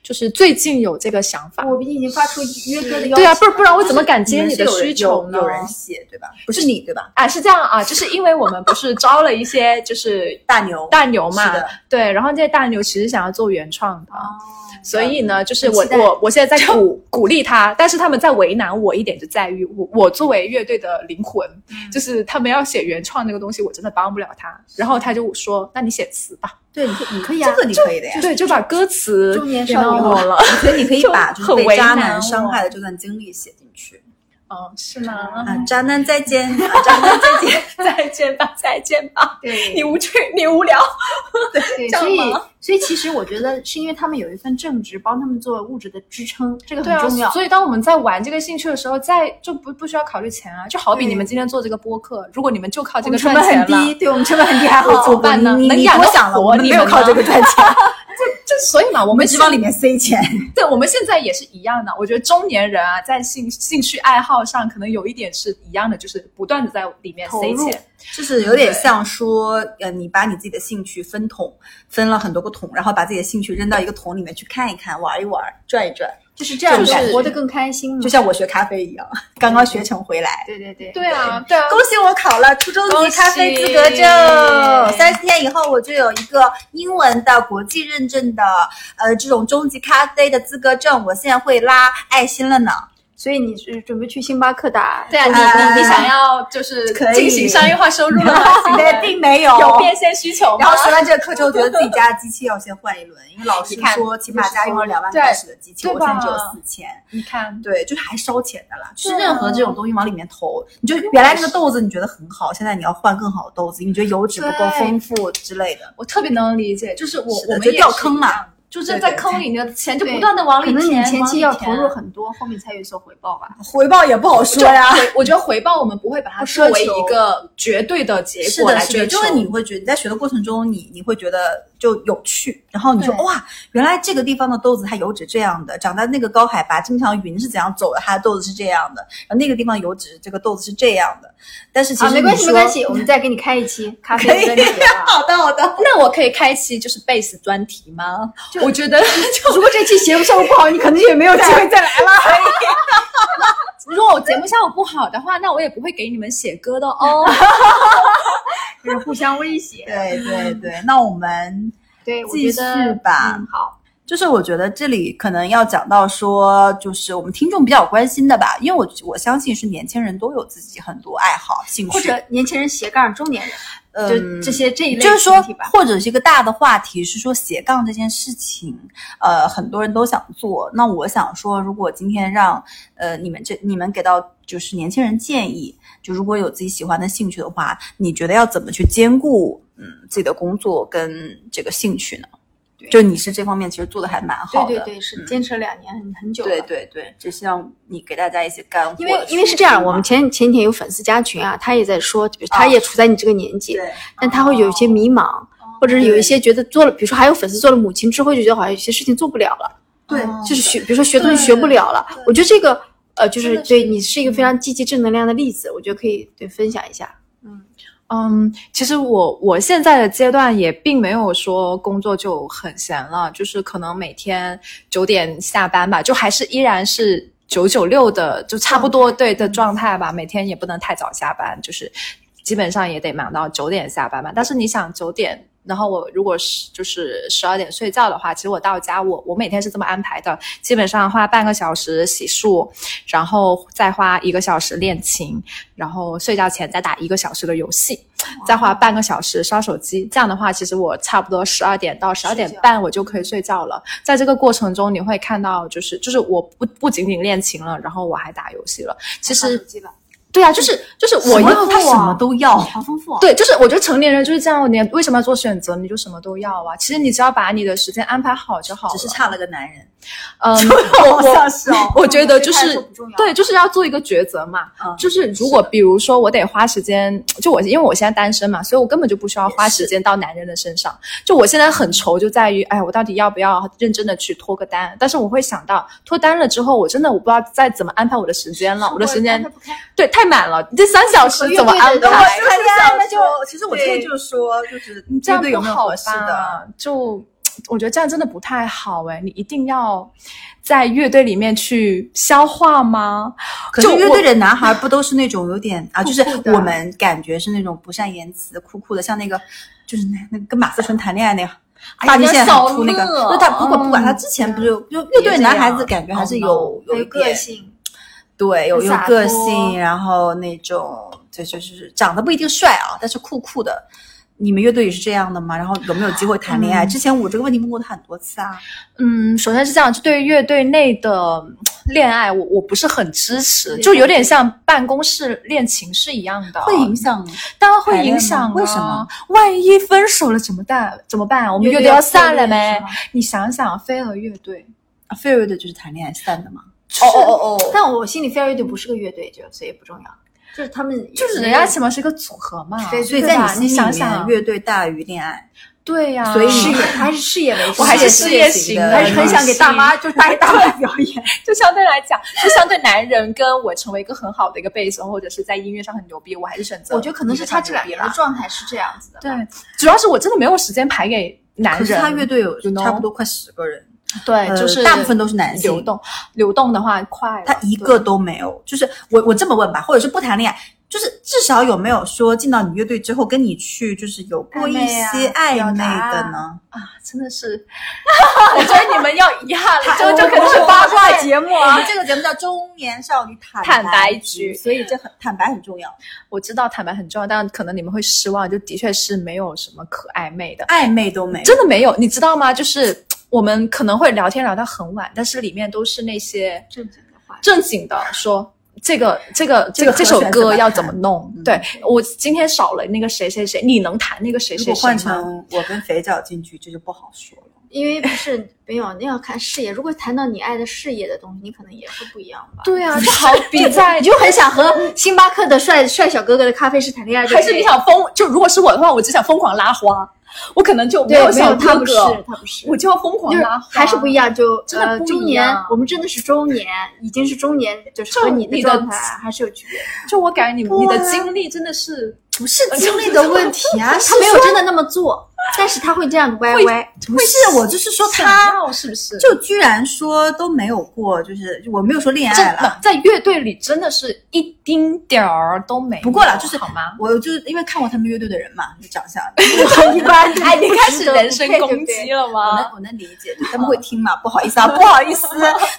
就是最近有这个想法。我们已经发出约歌的邀请。对啊，不然不然我怎么敢接你的需求呢？有有人写对吧？不是你对吧？啊，是这样啊，就是因为我们不是招了一些就是 大牛大牛嘛对，然后这些大牛其实想要做原创的，所以呢，就是我我我现在在鼓鼓励他，但是他们在为难我一点就在于我我作为乐队的灵魂，就是他们要写原创那个东西，我真的帮不了他。然后他就说：“那你写词吧。对，你可以，可以啊这个你可以的呀。对，就把歌词中年少女我了。我觉得你可以把就是被渣男伤害的这段经历写进去。哦，是吗？啊，渣男再见，啊，渣男再见。再见吧，再见吧。对你无趣，你无聊。对，所以所以其实我觉得是因为他们有一份正职帮他们做物质的支撑，这个很重要。，所以当我们在玩这个兴趣的时候，在就不不需要考虑钱啊。就好比你们今天做这个播客，如果你们就靠这个成赚钱了，本很低，对我们成本很低，还 好怎么办呢能养活我你没有靠这个赚钱，就所以嘛，我我们们只往里面塞钱。对，我们现在也是一样的。我觉得中年人啊，在兴兴趣爱好上，可能有一点是一样的，就是不断的在里面塞钱。就是有点像说，呃，你把你自己的兴趣分桶，分了很多个桶，然后把自己的兴趣扔到一个桶里面去看一看、玩一玩、转一转，就是这样子就是活得更开心嘛。就像我学咖啡一样，刚刚学成回来。对对对对啊，对啊，恭喜我考了初中级咖啡资格证，三十天以后我就有一个英文的国际认证的呃这种中级咖啡的资格证，我现在会拉爱心了呢。所以你是准备去星巴克打？对啊，你呃你你想要就是进行商业化收入的话，请 对，并没有有变现需求吗？然后学完这个课之后，觉得自己家的机器要先换一轮，因为老师说起码家用了两万对开始的机器，我现在只有吧四千。你看，对，就是还烧钱的啦。就是任何这种东西往里面投，你就原来那个豆子你觉得很好，现在你要换更好的豆子，你觉得油脂不够丰富之类的。我特别能理解，就是我我们掉坑嘛一样，就是在坑里，你的钱就不断的往里可能填，你前期要投入很多，后面才有所回报吧。回报也不好说呀。我觉得回报我们不会把它不作为一个绝对的结果来追求，就是你会觉得你在学的过程中，你你会觉得就有趣，然后你说哇，原来这个地方的豆子它油脂这样的，长在那个高海拔，经常云是怎样走的，它的豆子是这样的，然后那个地方油脂这个豆子是这样的，但是其好，实没关系，没关系，我们再给你开一期 咖啡可以专题啊。好的好的，那我可以开一期就是贝斯专题吗？我觉得就 如果这期节目效果不好，你可能也没有机会再来了。如果我节目效果不好的话，那我也不会给你们写歌的哦。就 是互相威胁。对对对，那我们对，继续吧。嗯好，就是我觉得这里可能要讲到说，就是我们听众比较关心的吧，因为我我相信是年轻人都有自己很多爱好兴趣，或者年轻人斜杠中年人，嗯就这些这一类就是说或者是一个大的话题，是说斜杠这件事情，呃，很多人都想做。那我想说，如果今天让呃你们这你们给到就是年轻人建议，就如果有自己喜欢的兴趣的话，你觉得要怎么去兼顾嗯自己的工作跟这个兴趣呢？对就你是这方面其实做的还蛮好的，对对对，是嗯坚持了两年，很很久了。对对对，只希望你给大家一些干货因为。因为是这样，我们前前几天有粉丝加群啊，他也在说，比如他也处在你这个年纪，对但他会有一些迷茫，或者是有一些觉得做了，比如说还有粉丝做了母亲之后，就觉得好像有些事情做不了了，对哦就是学，比如说学东西学不了了。我觉得这个呃，就是是对你是一个非常积极正能量的例子，我觉得可以对分享一下。嗯，其实我我现在的阶段也并没有说工作就很闲了，就是可能每天九点下班吧，就还是依然是九九六的，就差不多对的状态吧。每天也不能太早下班，就是基本上也得忙到九点下班吧。但是你想九点。然后我如果是就是十二点睡觉的话，其实我到家我我每天是这么安排的，基本上花半个小时洗漱，然后再花一个小时练琴，然后睡觉前再打一个小时的游戏，再花半个小时刷手机。这样的话，其实我差不多十二点到十二点半我就可以睡觉了。在这个过程中，你会看到，就是就是我不不仅仅练琴了，然后我还打游戏了。其实对啊，就是就是我要他什么都要，好丰富啊。对，就是我觉得成年人就是这样，你为什么要做选择？你就什么都要啊。其实你只要把你的时间安排好就好了。只是差了个男人。嗯，好我像是哦我觉得就是对，就是要做一个抉择嘛。嗯就是如果比如说我得花时间，就我因为我现在单身嘛，所以我根本就不需要花时间到男人的身上。就我现在很愁，就在于哎，我到底要不要认真的去脱个单？但是我会想到脱单了之后，我真的我不知道再怎么安排我的时间了，我的时间对太满了，你这三小时怎么安排？谈恋爱那就，其实我现在就说，就是你这样对有没有合适的？就我觉得这样真的不太好哎，你一定要在乐队里面去消化吗？可是就乐队的男孩不都是那种有点啊，就是我们感觉是那种不善言辞、酷酷的，像那个就是那那个跟马思纯谈恋爱那个。哎呀大地现在很秃那个，乐就他不管不管，嗯他之前不就就乐队男孩子感觉还是有有个性，对，有有个性，然后那种就就是长得不一定帅啊，但是酷酷的，你们乐队也是这样的吗？然后有没有机会谈恋爱？之前我这个问题问过他很多次啊。嗯，首先是这样，就对于乐队内的恋爱，我我不是很支持，就有点像办公室恋情是一样的，会影响，当然会影响、啊。为什么？万一分手了怎么办？怎么办？我们乐队要散了没？你想想，飞儿乐队，啊，飞儿乐队就是谈恋爱散的嘛。哦哦哦哦！但我心里飞儿乐队不是个乐队，就所以不重要。就是他们，就是人家起码是一个组合嘛。对，所以在你心里面，乐队大于恋爱。对呀，所以事业还是事业为主，我还是事业型的，还是很想给大妈就带大 妈表演。就相对来讲，就相对男人跟我成为一个很好的一个贝斯，或者是在音乐上很牛逼，我还是选择。我觉得可能是他这两年的状态是这样子的。对，主要是我真的没有时间排给男人。他乐队有差不多快十个人。对，就是大部分都是男性。流动，流动的话快。他一个都没有。就是我我这么问吧，或者是不谈恋爱。就是至少有没有说进到你乐队之后跟你去就是有过一些暧昧的呢？啊，真的是，我觉得你们要遗憾了，就就可能是八卦节目啊。我们这个节目叫《中年少女坦白局》，所以这很坦白很重要。我知道坦白很重要，但可能你们会失望，就的确是没有什么可暧昧的，暧昧都没，真的没有。你知道吗？就是我们可能会聊天聊到很晚，但是里面都是那些正经的话，正经的说。这个这个这个这首歌要怎么弄？对我今天少了那个谁谁谁，你能弹那个谁谁谁吗？换成我跟肥脚进去，这就不好说了。因为不是没有，那要看事业。如果谈到你爱的事业的东西，你可能也会不一样吧？对啊，就好比在，你就很想和星巴克的帅帅小哥哥的咖啡师谈恋爱，还是你想疯？就如果是我的话，我只想疯狂拉花。我可能就没有想他不是他不是，我就要疯狂拉花，还是不一样，就真的中年，我们真的是中年，已经是中年，就是和你的状态还是有区别。就我感觉你你的经历真的是不是经历的问题啊，他没有真的那么做。但是他会这样歪歪，不是我就是说他是不是就居然说都没有过，就是我没有说恋爱了，在乐队里真的是一丁点儿都没。不过了，就是好吗？我就是因为看过他们乐队的人嘛，就长相一般。哎，你开始人身攻击了吗？我能我能理解，他们会听嘛？不好意思啊，不好意思，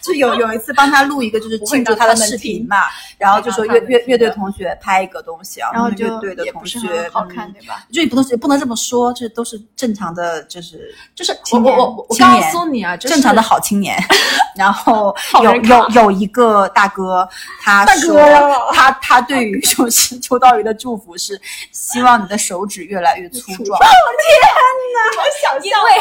就有有一次帮他录一个就是庆祝他的视频嘛，然后就说乐乐乐队同学拍一个东西啊，然后乐队的同学好看对吧？就也不能也不能这么说，这都是。正常的就是就是我我我我告诉你啊，正常的好青年。然后 有有有一个大哥，他说他他对于就是秋刀鱼的祝福是希望你的手指越来越粗壮。天哪！我想因为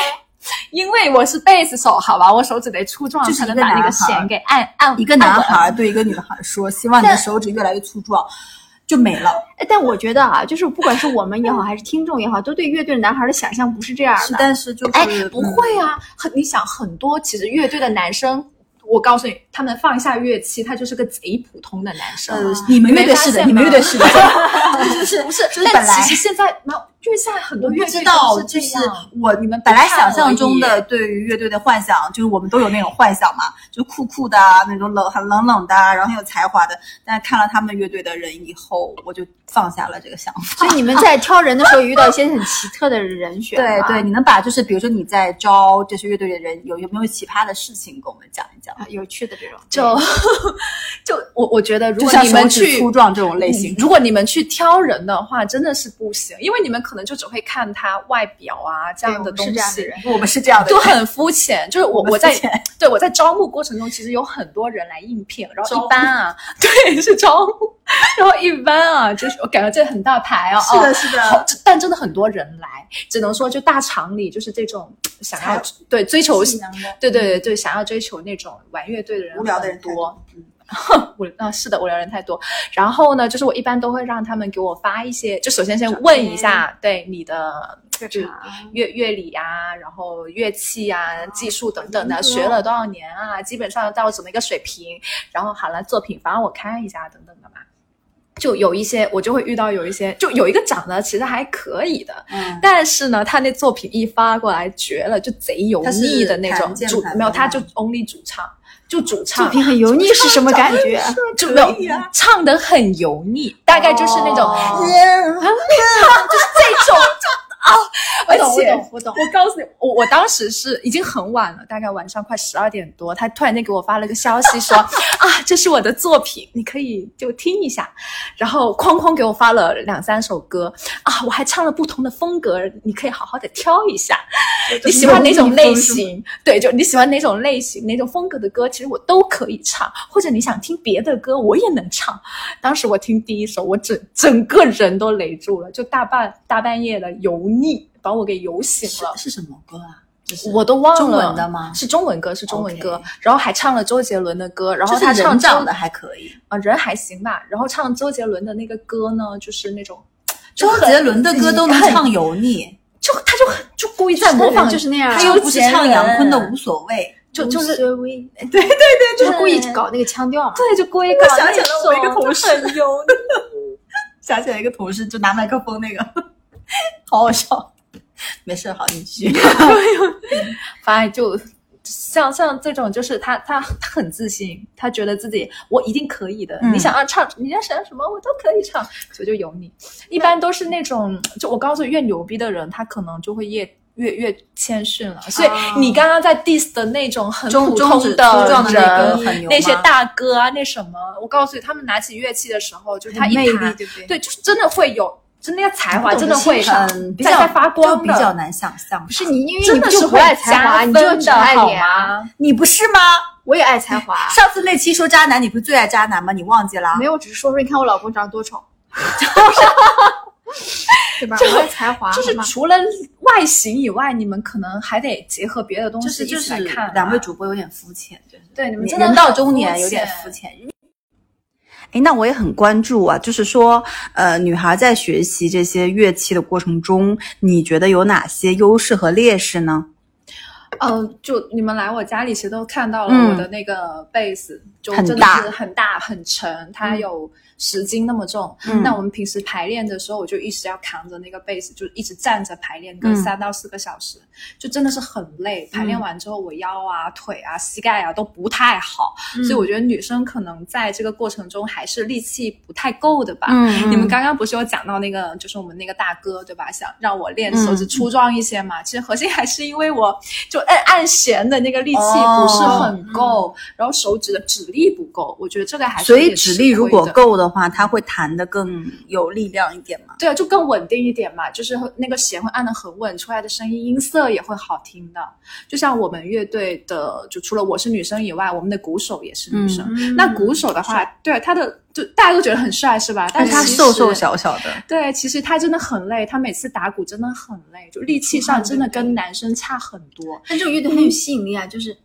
因为我是贝斯手，好吧，我手指得粗壮才能把那个弦给按按。一个男孩对一个女孩说，希望你的手指越来越粗壮。就没了。但我觉得啊，就是不管是我们也好，还是听众也好，都对乐队男孩的想象不是这样的。但是就哎，不会啊，很你想很多，其实乐队的男生。我告诉你，他们放一下乐器，他就是个贼普通的男生。呃，你们乐队是的，你们乐队是的，就是不是。但其实现在，那因为现在很多乐队都是就是我你们本来想象中的对于乐队的幻想，就是我们都有那种幻想嘛，就酷酷的那种冷很冷冷的，然后很有才华的。但看了他们乐队的人以后，我就放下了这个想法。所以你们在挑人的时候，遇到一些很奇特的人选。对对，你能把就是比如说你在招这些乐队的人，有有没有奇葩的事情跟我们讲一讲？有趣的这种，就 就我我觉得，如果你们去粗壮这种类型，如果你们去挑人的话，真的是不行，因为你们可能就只会看他外表啊这样的东西。我们是这样的，就很肤浅。就是我我在对我在招募过程中，其实有很多人来应聘，然后一般啊，对是招募，然后一般啊，就是我感觉这很大牌啊，是的，是的。好，但真的很多人来，只能说就大厂里就是这种想要对追求，对对对对，想要追求那种。玩乐队的人无聊的人多，嗯，无啊是的，无聊人太多。然后呢，就是我一般都会让他们给我发一些，就首先先问一下，对你的乐乐理啊，然后乐器啊、技术等等的，学了多少年啊，基本上到什么一个水平，然后好了，作品发我看一下等等的嘛。就有一些，我就会遇到有一些，就有一个长得其实还可以的，嗯，但是呢，他那作品一发过来绝了，就贼油腻的那种，主没有，他就 only 主唱。就主唱。作品很油腻是什么感觉？就没有 唱的很油腻，大概就是那种，就是这种啊。我懂我懂，我告诉你，我我当时是已经很晚了，大概晚上快十二点多，他突然间给我发了个消息说，啊，这是我的作品，你可以就听一下。然后哐哐给我发了两三首歌啊，我还唱了不同的风格，你可以好好的挑一下。你喜欢哪种类型？对，就你喜欢哪种类型、哪种风格的歌，其实我都可以唱。或者你想听别的歌，我也能唱。当时我听第一首，我整整个人都雷住了，就大半大半夜的油腻，把我给油醒了。是什么歌啊？就是我都忘了，中文的吗是中文歌，是中文歌然后还唱了周杰伦的歌，然后他唱周人长得还可以。啊人还行吧，然后唱周杰伦的那个歌呢，就是那种 周杰伦的歌都能唱油腻，就他就很就故意在模仿，就是那样啊他又不是唱杨坤的无所谓。就就是对对对，就是故意搞那个腔调嘛。对，就故意搞想起来我一个同事很油腻。想起来一个同事就拿麦克风那个，好好笑。没事，好，你继续。反正就像像这种，就是他他他很自信，他觉得自己我一定可以的。嗯你想要唱，你要想要什么，我都可以唱，所以就有你。一般都是那种，就我告诉你，越牛逼的人，他可能就会越。越越谦逊了，所以你刚刚在 diss 的那种很普通中指粗壮的那些大哥啊，那什么，我告诉你，他们拿起乐器的时候，就是他一弹，对不对对，就是真的会有，真的要才华，真的会很比较在在发光的，就比较难想象。不是你，因为真的是你就不爱才华，你就只爱脸啊。吗？你不是吗？我也爱才华，上次那期说渣男，你不是最爱渣男吗？你忘记了？没有，我只是说说，你看我老公长得多丑，对吧？我爱才华，就是除了外形以外，你们可能还得结合别的东西一就是就是起来看啊。两位主播有点肤浅，就是对你们真的人到中年有点浅肤浅。哎，那我也很关注啊，就是说，呃，女孩在学习这些乐器的过程中，你觉得有哪些优势和劣势呢？嗯，就你们来我家里，其实都看到了嗯我的那个贝斯，就真的是很大很沉，它有十斤那么重。嗯那我们平时排练的时候，我就一直要扛着那个贝斯，就一直站着排练，个嗯三到四个小时，就真的是很累。排练完之后，我腰啊、腿啊、膝盖啊都不太好，嗯所以我觉得女生可能在这个过程中还是力气不太够的吧。嗯你们刚刚不是有讲到那个，就是我们那个大哥对吧？想让我练手指粗壮一些嘛？其实核心还是因为我就按按弦的那个力气不是很够，然后手指的指力不够。我觉得这个还是所以指力如果吃亏的。够的话，它会弹的更有力量一点嘛？对啊，就更稳定一点嘛，就是那个弦会按得很稳，出来的声音音色也会好听的。就像我们乐队的，就除了我是女生以外，我们的鼓手也是女生。嗯那鼓手的话，对他的就大家都觉得很帅是吧？但但是他瘦瘦小小的，对，其实他真的很累，他每次打鼓真的很累，就力气上真的跟男生差很多。但这种乐队很有吸引力啊，就是因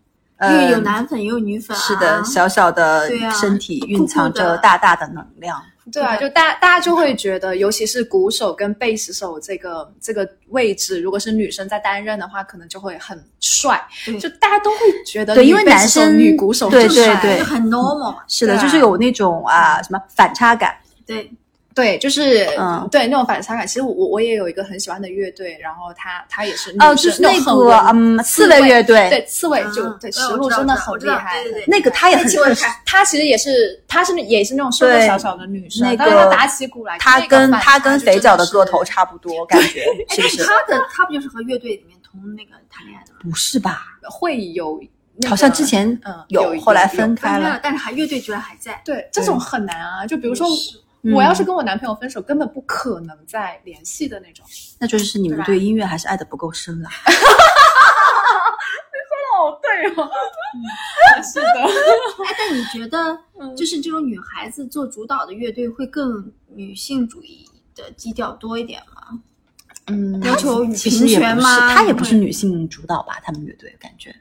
呃为有男粉也有女粉啊。是的，小小的身体蕴藏着大大的能量。对啊，就大大家就会觉得，尤其是鼓手跟贝斯手这个这个位置，如果是女生在担任的话，可能就会很帅，就大家都会觉得对因为男生女鼓手对就帅对对就很 normal 嘛。是的，啊就是有那种啊什么反差感。对，对，就是嗯对那种反差感。其实我我也有一个很喜欢的乐队，然后他他也是女哦，生就是那个种嗯，刺猬乐队，对刺猬就嗯对石路真的很厉害，对对对那个他也很很那期我也看她其实也是，他是也是那种瘦瘦小小的女生，那但是她个打起鼓来，他跟他跟肥脚的个头差不多，感觉 是不是？他的他不就是和乐队里面同那个谈恋爱的吗？不是吧？会有那个，好像之前嗯有，有后来分开了。但是还乐队居然还在。对这种很难啊。就比如说，是嗯我要是跟我男朋友分手，根本不可能再联系的那种。那就是你们对音乐还是爱的不够深啊。哦，对哦，是的，哎，但你觉得就是这种女孩子做主导的乐队会更女性主义的基调多一点吗？嗯要求其平实也不是，权吗？他也不是女性主导吧？他们乐队感觉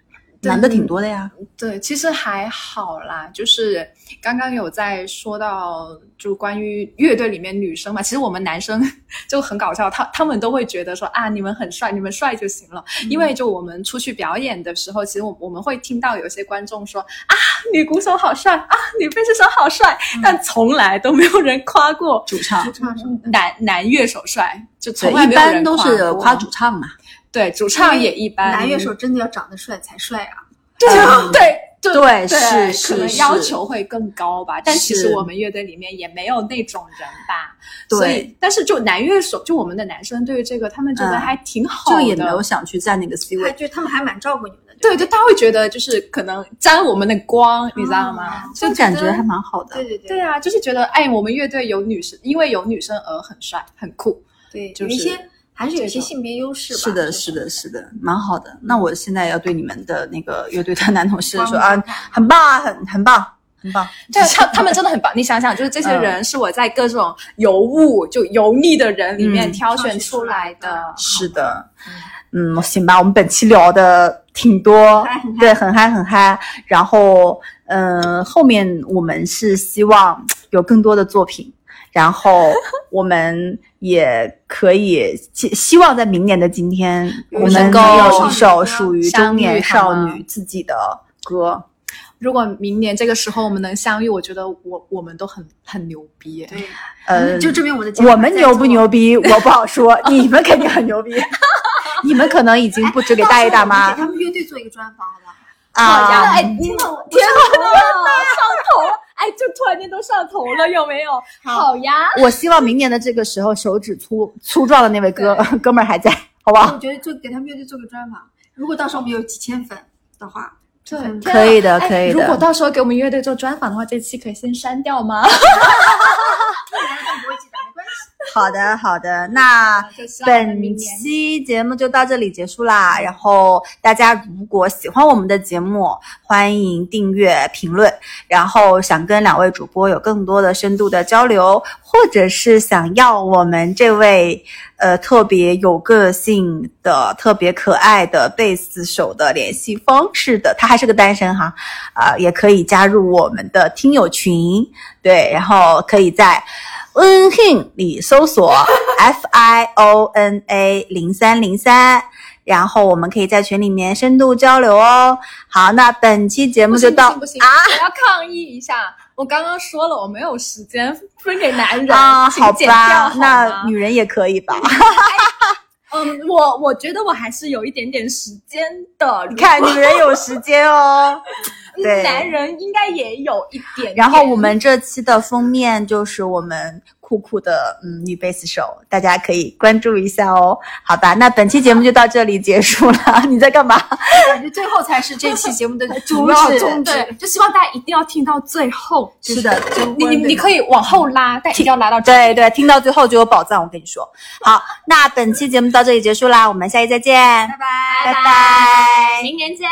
男的挺多的呀。对，其实还好啦，就是刚刚有在说到，就关于乐队里面女生嘛，其实我们男生 就很搞笑，他他们都会觉得说啊，你们很帅，你们帅就行了，因为就我们出去表演的时候，其实我我们会听到有些观众说啊，女鼓手好帅啊，女贝斯手好帅，但从来都没有人夸过主唱主唱什么男男乐手帅，就从来一没有人般都是过夸主唱嘛。对主唱也一般，男乐手真的要长得帅才帅啊！对嗯对就对对是是可能要求会更高吧。但其实我们乐队里面也没有那种人吧。对所以但是就男乐手，就我们的男生对于这个，他们觉得嗯还挺好的，就也没有想去占那个 C 位。还就他们还蛮照顾你们的，对对，他会觉得就是可能沾我们的光，你知道吗？这种感觉还蛮好的。对对对对啊，就是觉得哎，我们乐队有女生，因为有女生而很帅很酷。对，就是有一些还是有一些性别优势吧。是的，是的，是的，蛮好的。那我现在要对你们的那个乐队的男同事说啊，很棒啊，很很棒，很棒。对他，他们真的很棒。你想想，就是这些人是我在各种油污、就油腻的人里面嗯挑选出来的。是的，嗯，行吧，我们本期聊的挺多很，对，很嗨很嗨。然后，嗯、后面我们是希望有更多的作品，然后我们也可以希希望在明年的今天，我们能够有一首属于中年少女自己的歌。如果明年这个时候我们能相遇，我觉得我我们都很很牛逼。对，呃，就证明我们的节目我们牛不牛逼，我不好说，你们肯定很牛逼。你们可能已经不止给大爷大妈给他们乐队做一个专访，好不好？啊，哎，你天哪，天哪，上头了！哎，就突然间都上头了，有没有？好呀，我希望明年的这个时候，手指粗粗壮的那位哥 哥们儿还在，好不好？我觉得就给他们乐队做个专访。如果到时候我们有几千粉的话，对很可以的哎可以的如果到时候给我们乐队做专访的话，这期可以先删掉吗？好的，好的，那本期节目就到这里结束啦。然后大家如果喜欢我们的节目，欢迎订阅、评论。然后想跟两位主播有更多的深度的交流，或者是想要我们这位呃特别有个性的、特别可爱的贝斯手的联系方式的，他还是个单身哈，啊、也可以加入我们的听友群。对，然后可以在。温 hin 里搜索 F I O N A 零三零三，然后我们可以在群里面深度交流哦。好，那本期节目就到不行不行，我要抗议一下。我刚刚说了，我没有时间分给男人啊，好吧，好那女人也可以吧？嗯，我我觉得我还是有一点点时间的。你看，女人有时间哦。对男人应该也有一点点。然后我们这期的封面就是我们酷酷的嗯女贝斯手大家可以关注一下哦。好吧那本期节目就到这里结束了。你在干嘛？感觉最后才是这期节目的主要宗旨。就希望大家一定要听到最后是的你你可以往后拉但一定要拉到对对听到最后就有宝藏我跟你说。好那本期节目到这里结束啦我们下期再见。拜拜。拜拜。明年见。